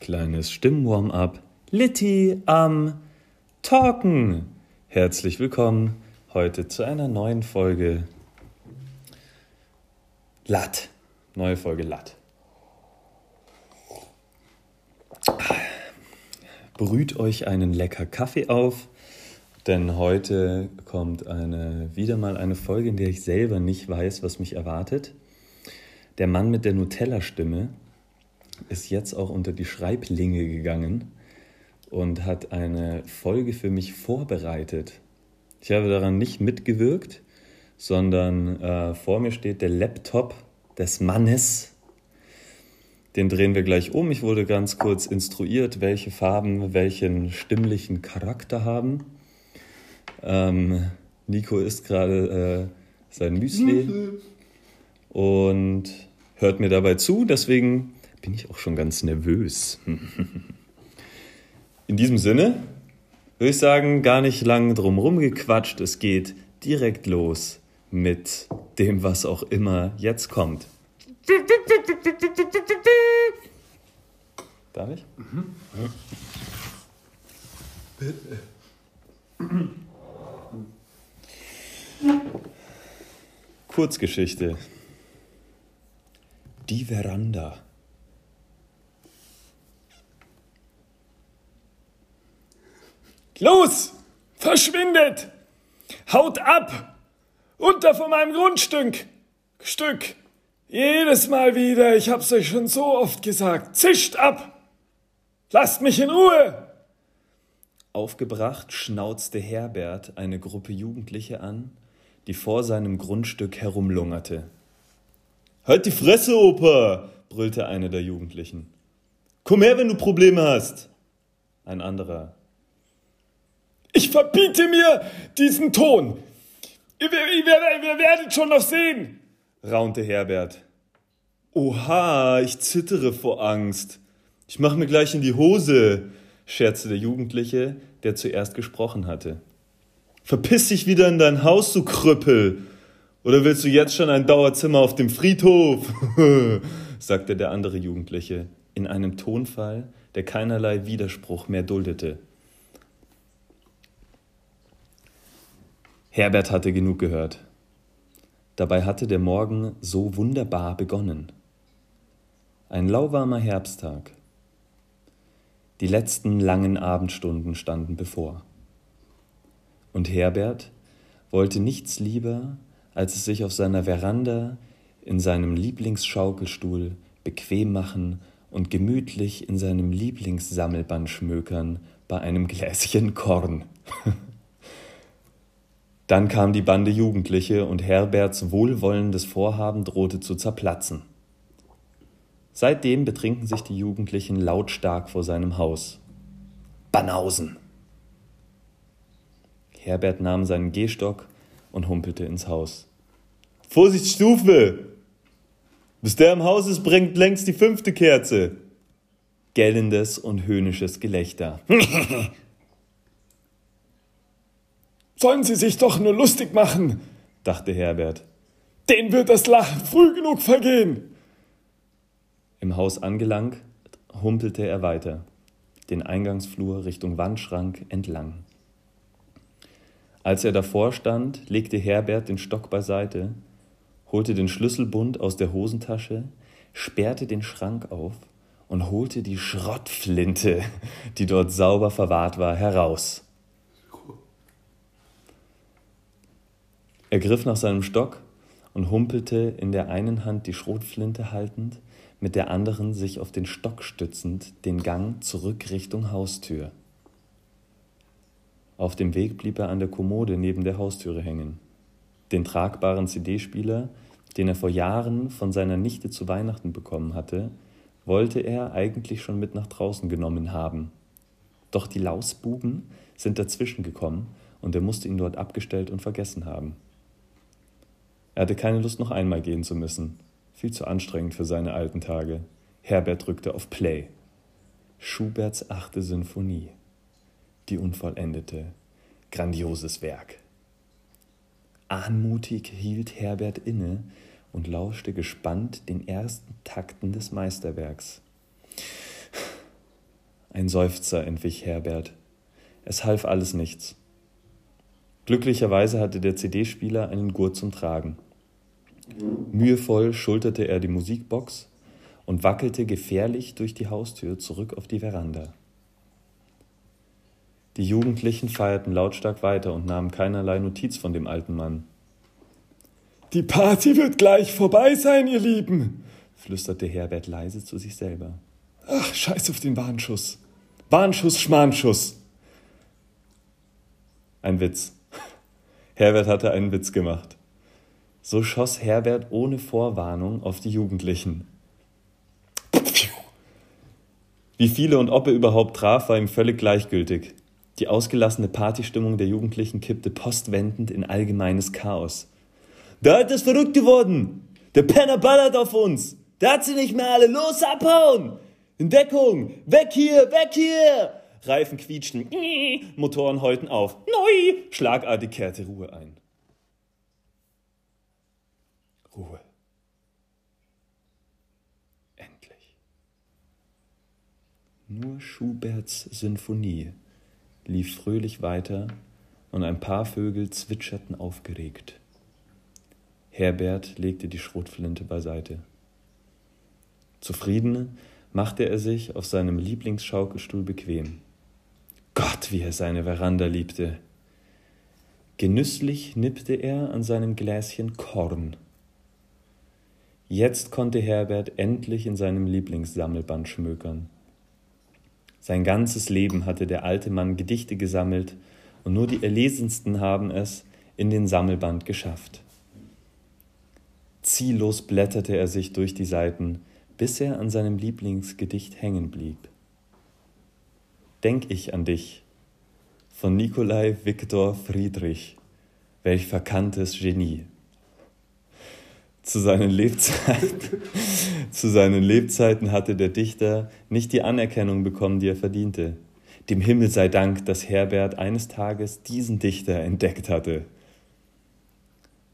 Kleines Stimmwarm-up. Litti am Talken. Herzlich willkommen heute zu einer neuen Folge Latt. Neue Folge Latt. Brüht euch einen lecker Kaffee auf, denn heute kommt eine, wieder mal eine Folge, in der ich selber nicht weiß, was mich erwartet. Der Mann mit der Nutella-Stimme ist jetzt auch unter die Schreiblinge gegangen und hat eine Folge für mich vorbereitet. Ich habe daran nicht mitgewirkt, sondern äh, vor mir steht der Laptop des Mannes. Den drehen wir gleich um. Ich wurde ganz kurz instruiert, welche Farben welchen stimmlichen Charakter haben. Ähm, Nico isst gerade äh, sein Müsli und hört mir dabei zu. Deswegen bin ich auch schon ganz nervös. In diesem Sinne würde ich sagen, gar nicht lang drum gequatscht. Es geht direkt los mit dem, was auch immer jetzt kommt. Kurzgeschichte. Die Veranda. Los! Verschwindet! Haut ab! Unter von meinem Grundstück! Stück! Jedes Mal wieder, ich hab's euch schon so oft gesagt. Zischt ab! Lasst mich in Ruhe! Aufgebracht schnauzte Herbert eine Gruppe Jugendliche an, die vor seinem Grundstück herumlungerte. Halt die Fresse, Opa! brüllte einer der Jugendlichen. Komm her, wenn du Probleme hast! Ein anderer. Ich verbiete mir diesen Ton. Ihr, ihr, ihr werdet schon noch sehen, raunte Herbert. Oha, ich zittere vor Angst. Ich mach mir gleich in die Hose, scherzte der Jugendliche, der zuerst gesprochen hatte. Verpiss dich wieder in dein Haus, du Krüppel. Oder willst du jetzt schon ein Dauerzimmer auf dem Friedhof? sagte der andere Jugendliche in einem Tonfall, der keinerlei Widerspruch mehr duldete. Herbert hatte genug gehört. Dabei hatte der Morgen so wunderbar begonnen. Ein lauwarmer Herbsttag. Die letzten langen Abendstunden standen bevor. Und Herbert wollte nichts lieber, als es sich auf seiner Veranda in seinem Lieblingsschaukelstuhl bequem machen und gemütlich in seinem Lieblingssammelband schmökern bei einem Gläschen Korn. Dann kam die Bande Jugendliche und Herberts wohlwollendes Vorhaben drohte zu zerplatzen. Seitdem betrinken sich die Jugendlichen lautstark vor seinem Haus. Banausen! Herbert nahm seinen Gehstock und humpelte ins Haus. Vorsicht, Stufe! Bis der im Haus ist, bringt längst die fünfte Kerze. Gellendes und höhnisches Gelächter. Sollen Sie sich doch nur lustig machen, dachte Herbert. Den wird das Lachen früh genug vergehen. Im Haus angelangt, humpelte er weiter, den Eingangsflur Richtung Wandschrank entlang. Als er davor stand, legte Herbert den Stock beiseite, holte den Schlüsselbund aus der Hosentasche, sperrte den Schrank auf und holte die Schrottflinte, die dort sauber verwahrt war, heraus. Er griff nach seinem Stock und humpelte in der einen Hand die Schrotflinte haltend, mit der anderen sich auf den Stock stützend den Gang zurück Richtung Haustür. Auf dem Weg blieb er an der Kommode neben der Haustüre hängen. Den tragbaren CD-Spieler, den er vor Jahren von seiner Nichte zu Weihnachten bekommen hatte, wollte er eigentlich schon mit nach draußen genommen haben. Doch die Lausbuben sind dazwischen gekommen und er musste ihn dort abgestellt und vergessen haben. Er hatte keine Lust, noch einmal gehen zu müssen. Viel zu anstrengend für seine alten Tage. Herbert drückte auf Play. Schuberts achte Sinfonie. Die unvollendete, grandioses Werk. Anmutig hielt Herbert inne und lauschte gespannt den ersten Takten des Meisterwerks. Ein Seufzer entwich Herbert. Es half alles nichts. Glücklicherweise hatte der CD-Spieler einen Gurt zum Tragen. Mühevoll schulterte er die Musikbox und wackelte gefährlich durch die Haustür zurück auf die Veranda. Die Jugendlichen feierten lautstark weiter und nahmen keinerlei Notiz von dem alten Mann. Die Party wird gleich vorbei sein, ihr Lieben, flüsterte Herbert leise zu sich selber. Ach, scheiß auf den Warnschuss. Warnschuss, Schmarnschuss. Ein Witz. Herbert hatte einen Witz gemacht. So schoss Herbert ohne Vorwarnung auf die Jugendlichen. Wie viele und ob er überhaupt traf, war ihm völlig gleichgültig. Die ausgelassene Partystimmung der Jugendlichen kippte postwendend in allgemeines Chaos. Da hat es verrückt geworden! Der Penner ballert auf uns! Der hat sie nicht mehr alle! Los, abhauen! In Deckung! Weg hier! Weg hier! Reifen quietschten, Motoren heulten auf. Neu! Schlagartig kehrte Ruhe ein. Ruhe. Endlich. Nur Schuberts Sinfonie lief fröhlich weiter und ein paar Vögel zwitscherten aufgeregt. Herbert legte die Schrotflinte beiseite. Zufrieden machte er sich auf seinem Lieblingsschaukelstuhl bequem. Gott, wie er seine Veranda liebte. Genüsslich nippte er an seinem Gläschen Korn. Jetzt konnte Herbert endlich in seinem Lieblingssammelband schmökern. Sein ganzes Leben hatte der alte Mann Gedichte gesammelt, und nur die erlesensten haben es in den Sammelband geschafft. Ziellos blätterte er sich durch die Seiten, bis er an seinem Lieblingsgedicht hängen blieb. Denk ich an dich von Nikolai Viktor Friedrich, welch verkanntes Genie. Zu seinen, Lebzeiten, zu seinen Lebzeiten hatte der Dichter nicht die Anerkennung bekommen, die er verdiente. Dem Himmel sei Dank, dass Herbert eines Tages diesen Dichter entdeckt hatte.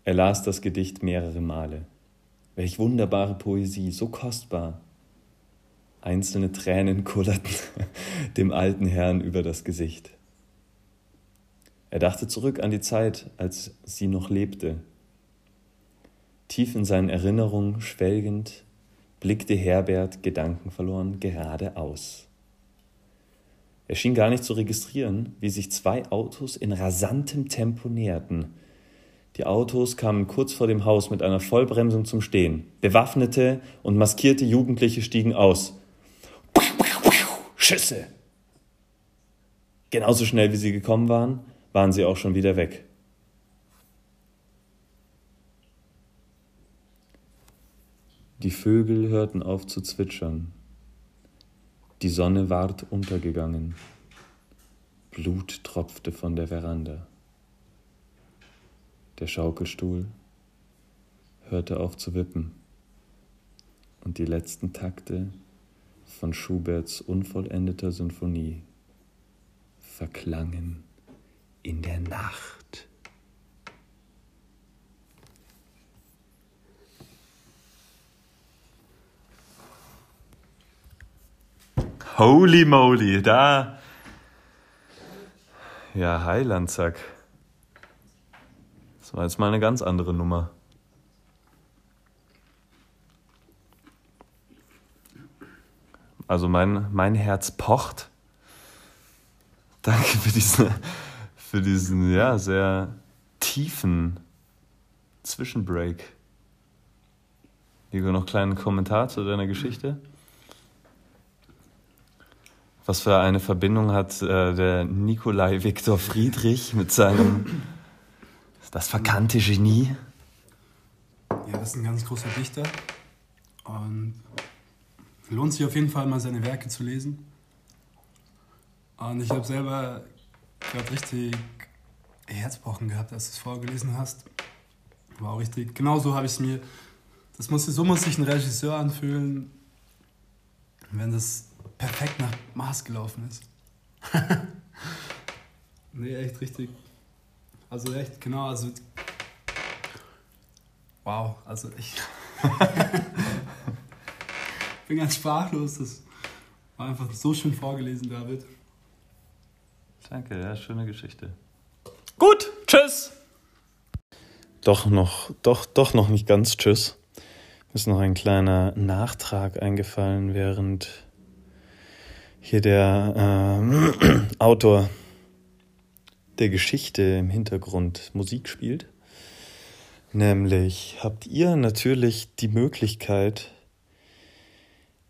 Er las das Gedicht mehrere Male. Welch wunderbare Poesie, so kostbar. Einzelne Tränen kullerten dem alten Herrn über das Gesicht. Er dachte zurück an die Zeit, als sie noch lebte Tief in seinen Erinnerungen schwelgend blickte Herbert gedankenverloren geradeaus. Er schien gar nicht zu registrieren, wie sich zwei Autos in rasantem Tempo näherten. Die Autos kamen kurz vor dem Haus mit einer Vollbremsung zum Stehen. Bewaffnete und maskierte Jugendliche stiegen aus. Schüsse! Genauso schnell wie sie gekommen waren, waren sie auch schon wieder weg. Die Vögel hörten auf zu zwitschern. Die Sonne ward untergegangen. Blut tropfte von der Veranda. Der Schaukelstuhl hörte auf zu wippen und die letzten Takte von Schuberts unvollendeter Sinfonie verklangen in der Nacht. Holy moly, da. Ja, Heilandsack. Das war jetzt mal eine ganz andere Nummer. Also mein, mein Herz pocht. Danke für diesen, für diesen ja, sehr tiefen Zwischenbreak. Nico, noch einen kleinen Kommentar zu deiner Geschichte? Was für eine Verbindung hat äh, der Nikolai Viktor Friedrich mit seinem das verkannte Genie? Ja, das ist ein ganz großer Dichter. Und lohnt sich auf jeden Fall mal seine Werke zu lesen. Und ich habe selber gerade richtig Herzbrochen gehabt, als du es vorgelesen hast. War auch richtig. Genauso habe ich es mir. Das muss, so muss sich ein Regisseur anfühlen, wenn das perfekt nach Maß gelaufen ist. Nee, echt richtig. Also echt, genau, also. Wow, also ich. bin ganz sprachlos. Das war einfach so schön vorgelesen, David. Danke, ja, schöne Geschichte. Gut, tschüss. Doch noch, doch, doch noch nicht ganz tschüss. Mir ist noch ein kleiner Nachtrag eingefallen, während hier der äh, Autor der Geschichte im Hintergrund Musik spielt. Nämlich habt ihr natürlich die Möglichkeit,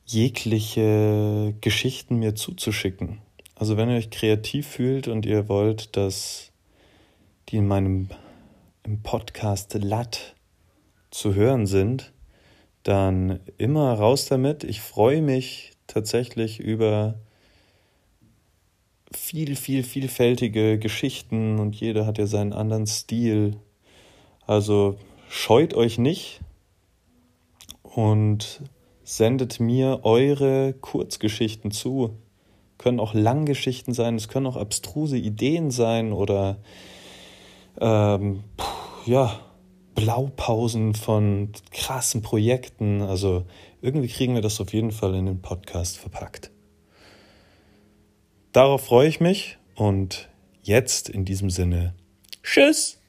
jegliche Geschichten mir zuzuschicken. Also wenn ihr euch kreativ fühlt und ihr wollt, dass die in meinem im Podcast Lat zu hören sind, dann immer raus damit. Ich freue mich tatsächlich über viel, viel, vielfältige Geschichten und jeder hat ja seinen anderen Stil. Also scheut euch nicht und sendet mir eure Kurzgeschichten zu. Können auch Langgeschichten sein, es können auch abstruse Ideen sein oder ähm, ja, Blaupausen von krassen Projekten. Also irgendwie kriegen wir das auf jeden Fall in den Podcast verpackt. Darauf freue ich mich und jetzt in diesem Sinne, tschüss!